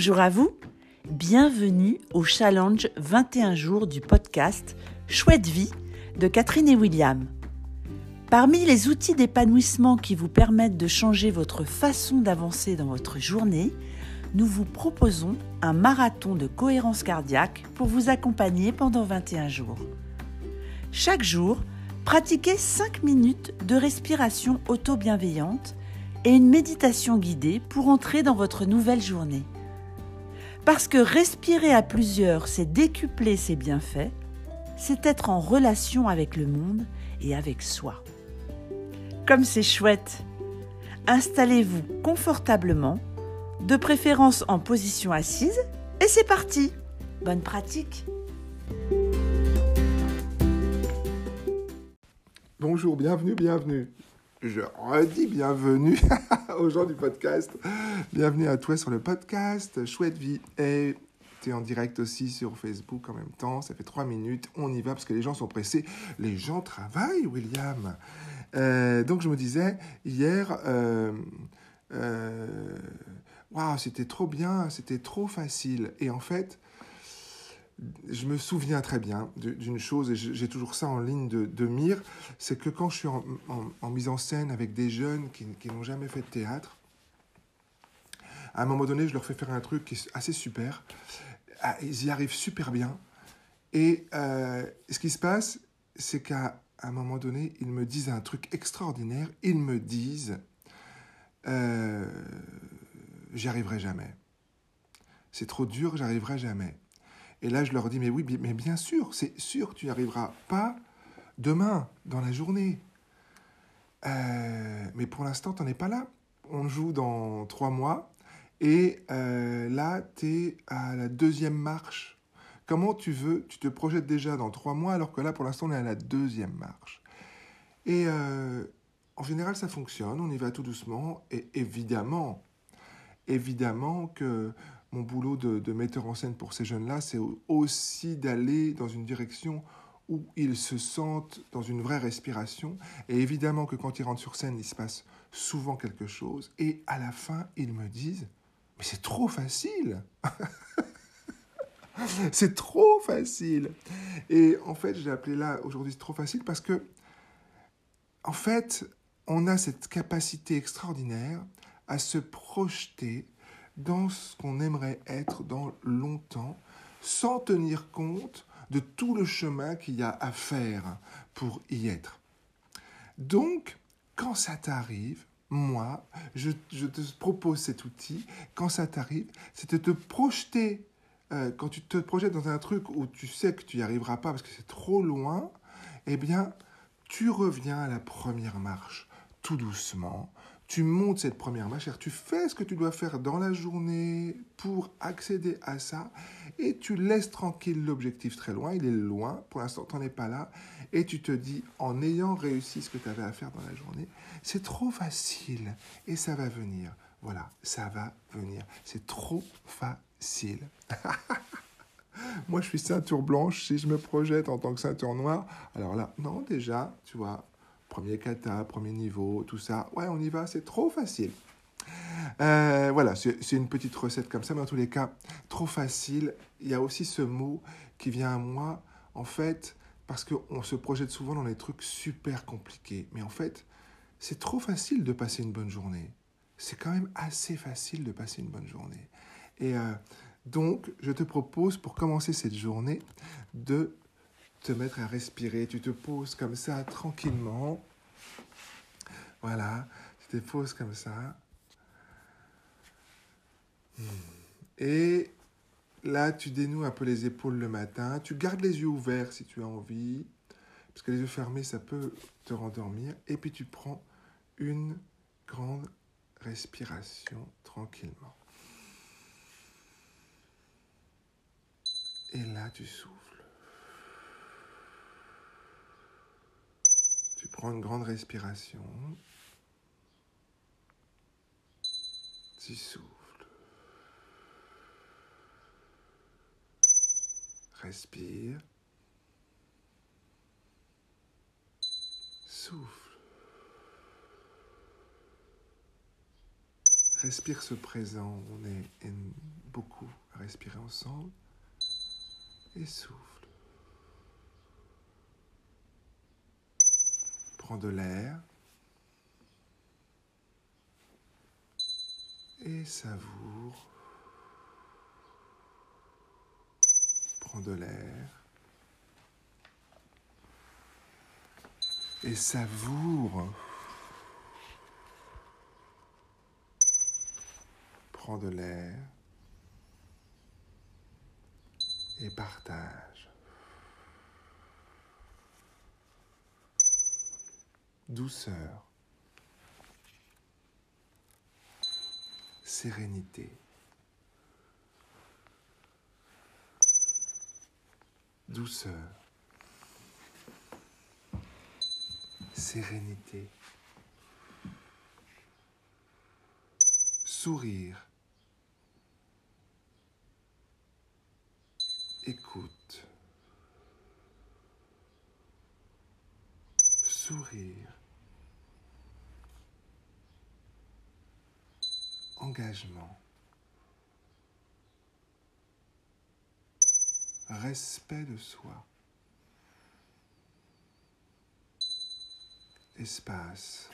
Bonjour à vous, bienvenue au challenge 21 jours du podcast Chouette vie de Catherine et William. Parmi les outils d'épanouissement qui vous permettent de changer votre façon d'avancer dans votre journée, nous vous proposons un marathon de cohérence cardiaque pour vous accompagner pendant 21 jours. Chaque jour, pratiquez 5 minutes de respiration auto-bienveillante et une méditation guidée pour entrer dans votre nouvelle journée. Parce que respirer à plusieurs, c'est décupler ses bienfaits, c'est être en relation avec le monde et avec soi. Comme c'est chouette Installez-vous confortablement, de préférence en position assise, et c'est parti. Bonne pratique. Bonjour, bienvenue, bienvenue. Je redis bienvenue aux gens du podcast. Bienvenue à toi sur le podcast Chouette Vie. Et tu es en direct aussi sur Facebook en même temps. Ça fait trois minutes. On y va parce que les gens sont pressés. Les gens travaillent, William. Euh, donc je me disais, hier, euh, euh, c'était trop bien, c'était trop facile. Et en fait, je me souviens très bien d'une chose, et j'ai toujours ça en ligne de, mire, c'est que quand je suis en, mise en scène avec des jeunes qui, n'ont jamais fait de théâtre, à un moment donné, je leur fais faire un truc qui est assez super. Ah, ils y arrivent super bien. Et euh, ce qui se passe, c'est qu'à un moment donné, ils me disent un truc extraordinaire. Ils me disent, euh, j'y arriverai jamais. C'est trop dur, j'arriverai jamais. Et là, je leur dis, mais oui, mais bien sûr, c'est sûr, tu n'y arriveras pas demain, dans la journée. Euh, mais pour l'instant, tu n'en es pas là. On joue dans trois mois. Et euh, là, tu es à la deuxième marche. Comment tu veux Tu te projettes déjà dans trois mois, alors que là, pour l'instant, on est à la deuxième marche. Et euh, en général, ça fonctionne. On y va tout doucement. Et évidemment, évidemment que mon boulot de, metteur en scène pour ces jeunes-là, c'est aussi d'aller dans une direction où ils se sentent dans une vraie respiration. Et évidemment que quand ils rentrent sur scène, il se passe souvent quelque chose. Et à la fin, ils me disent, mais c'est trop facile. c'est trop facile. Et en fait, j'ai appelé là aujourd'hui trop facile parce que, en fait, on a cette capacité extraordinaire à se projeter dans ce qu'on aimerait être dans longtemps, sans tenir compte de tout le chemin qu'il y a à faire pour y être. Donc, quand ça t'arrive, moi, je, te propose cet outil, quand ça t'arrive, c'est de te projeter, euh, quand tu te projettes dans un truc où tu sais que tu n'y arriveras pas parce que c'est trop loin, eh bien, tu reviens à la première marche, tout doucement, tu montes cette première marche, tu fais ce que tu dois faire dans la journée pour accéder à ça, et tu laisses tranquille l'objectif très loin, il est loin, pour l'instant tu n'en es pas là, et tu te dis, en ayant réussi ce que tu avais à faire dans la journée, c'est trop facile, et ça va venir. Voilà, ça va venir. C'est trop facile. Moi, je suis ceinture blanche. Si je me projette en tant que ceinture noire, alors là, non, déjà, tu vois, premier kata, premier niveau, tout ça. Ouais, on y va, c'est trop facile. Euh, voilà, c'est une petite recette comme ça, mais en tous les cas, trop facile. Il y a aussi ce mot qui vient à moi, en fait, parce qu'on se projette souvent dans des trucs super compliqués. Mais en fait, c'est trop facile de passer une bonne journée. C'est quand même assez facile de passer une bonne journée. Et euh, donc, je te propose, pour commencer cette journée, de te mettre à respirer. Tu te poses comme ça tranquillement. Voilà, tu te poses comme ça. Et là, tu dénoues un peu les épaules le matin. Tu gardes les yeux ouverts si tu as envie. Parce que les yeux fermés, ça peut te rendormir. Et puis tu prends une grande respiration tranquillement. Et là, tu souffles. Prends une grande respiration. Tu souffles. Respire. Souffle. Respire ce présent, on est beaucoup à respirer ensemble. Et souffle. Prends de l'air. Et savoure. Prends de l'air. Et savoure. Prends de l'air et partage. Douceur, sérénité, douceur, sérénité, sourire, écoute, sourire, engagement, respect de soi, espace,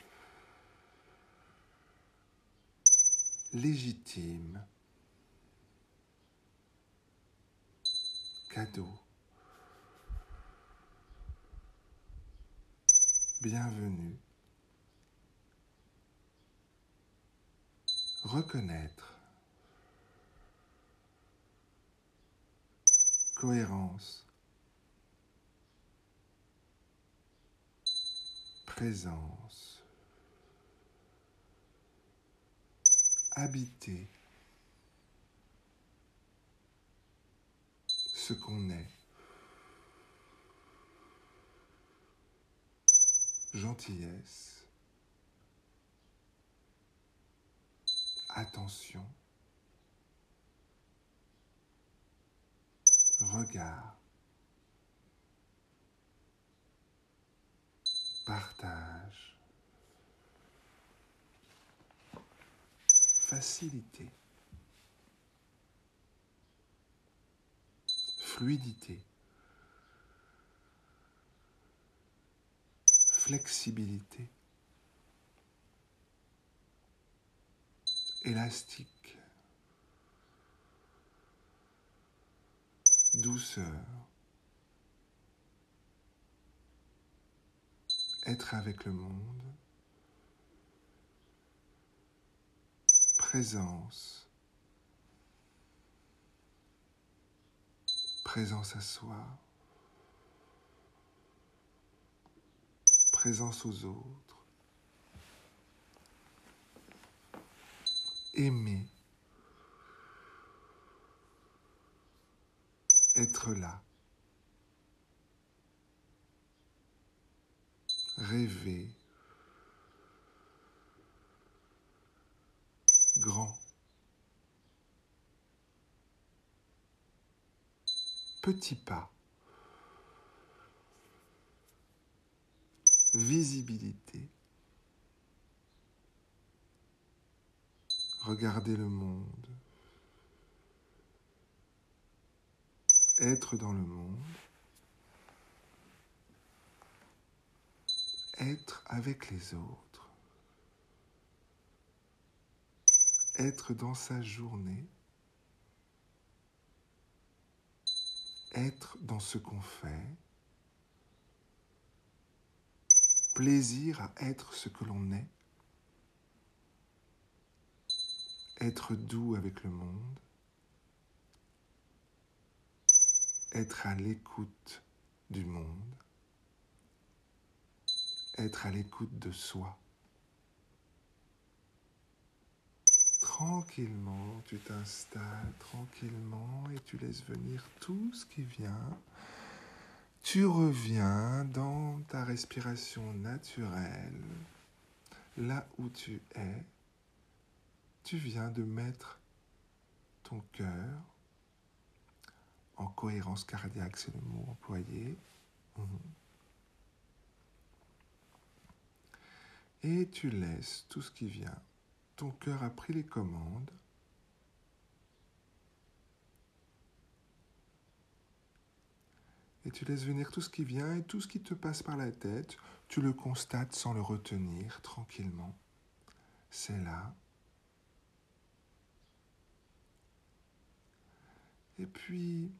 légitime, cadeau. Bienvenue. Reconnaître. Cohérence. Présence. Habiter. ce qu'on est. Gentillesse. Attention. Regard. Partage. Facilité. fluidité, flexibilité, élastique, douceur, être avec le monde, présence, présence à soi, présence aux autres, aimer, être là, rêver, grand. Petit pas. Visibilité. Regarder le monde. Être dans le monde. Être avec les autres. Être dans sa journée. être dans ce qu'on fait, plaisir à être ce que l'on est, être doux avec le monde, être à l'écoute du monde, être à l'écoute de soi. Tranquillement, tu t'installes tranquillement et tu laisses venir tout ce qui vient. Tu reviens dans ta respiration naturelle, là où tu es. Tu viens de mettre ton cœur en cohérence cardiaque, c'est le mot employé. Mhm. Et tu laisses tout ce qui vient ton cœur a pris les commandes. Et tu laisses venir tout ce qui vient et tout ce qui te passe par la tête, tu le constates sans le retenir tranquillement. C'est là. Et puis,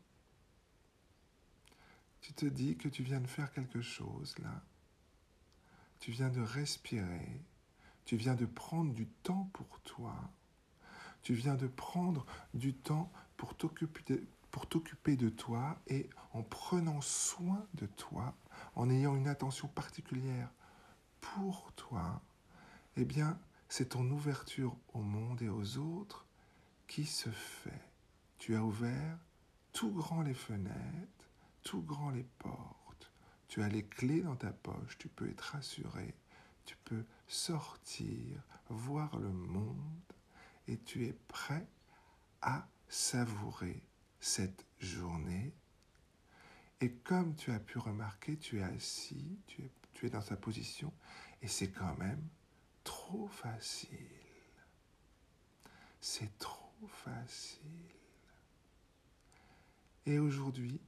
tu te dis que tu viens de faire quelque chose là. Tu viens de respirer. Tu viens de prendre du temps pour toi. Tu viens de prendre du temps pour t'occuper pour t'occuper de toi et en prenant soin de toi, en ayant une attention particulière pour toi, eh bien, c'est ton ouverture au monde et aux autres qui se fait. Tu as ouvert tout grand les fenêtres, tout grand les portes. Tu as les clés dans ta poche, tu peux être rassuré, tu peux sortir, voir le monde et tu es prêt à savourer cette journée. Et comme tu as pu remarquer, tu es assis, tu es, tu es dans sa position, et c'est quand même trop facile. C'est trop facile. Et aujourd'hui,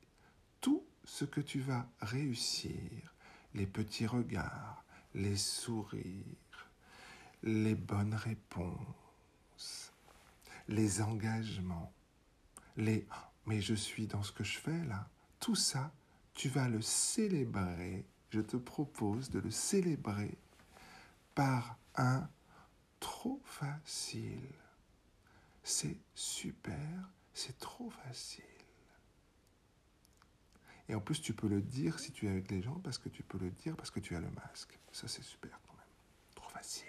tout ce que tu vas réussir, les petits regards, les sourires, les bonnes réponses, les engagements, les mais je suis dans ce que je fais là, tout ça, tu vas le célébrer. Je te propose de le célébrer par un trop facile. C'est super, c'est trop facile. Et en plus, tu peux le dire si tu es avec les gens, parce que tu peux le dire parce que tu as le masque. Ça, c'est super quand même. Trop facile.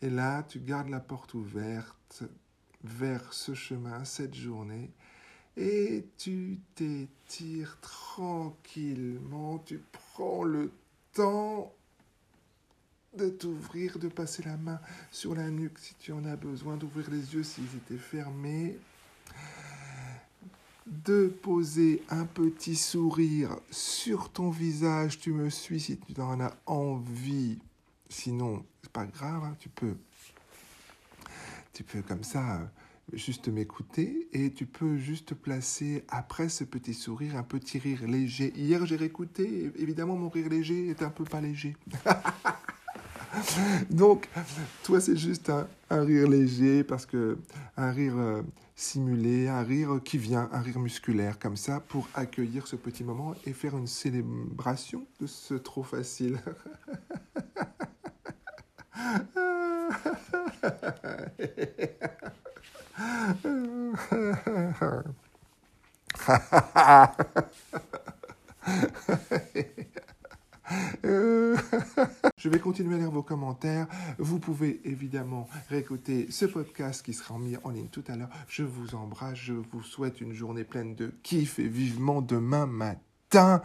Et là, tu gardes la porte ouverte vers ce chemin cette journée et tu t'étires tranquillement, tu prends le temps de t'ouvrir, de passer la main sur la nuque si tu en as besoin, d'ouvrir les yeux s'ils étaient fermés, de poser un petit sourire sur ton visage, tu me suis si tu en as envie, sinon c'est pas grave, hein, tu peux tu peux comme ça euh, juste m'écouter et tu peux juste placer après ce petit sourire un petit rire léger. Hier j'ai réécouté, évidemment mon rire léger est un peu pas léger. Donc toi c'est juste un, rire léger parce que un rire simulé, un rire qui vient, un rire musculaire comme ça pour accueillir ce petit moment et faire une célébration de ce trop facile. Je vais continuer à lire vos commentaires. Vous pouvez évidemment réécouter ce podcast qui sera mis en ligne tout à l'heure. Je vous embrasse, je vous souhaite une journée pleine de kiff et vivement demain matin.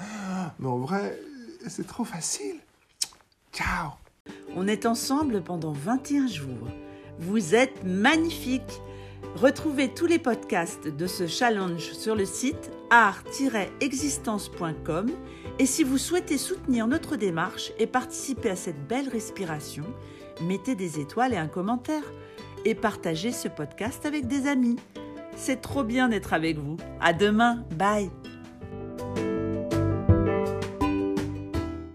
Mais en vrai, c'est trop facile. Ciao On est ensemble pendant 21 jours. Vous êtes magnifiques Retrouvez tous les podcasts de ce challenge sur le site art-existence.com et si vous souhaitez soutenir notre démarche et participer à cette belle respiration, mettez des étoiles et un commentaire et partagez ce podcast avec des amis. C'est trop bien d'être avec vous. À demain. Bye.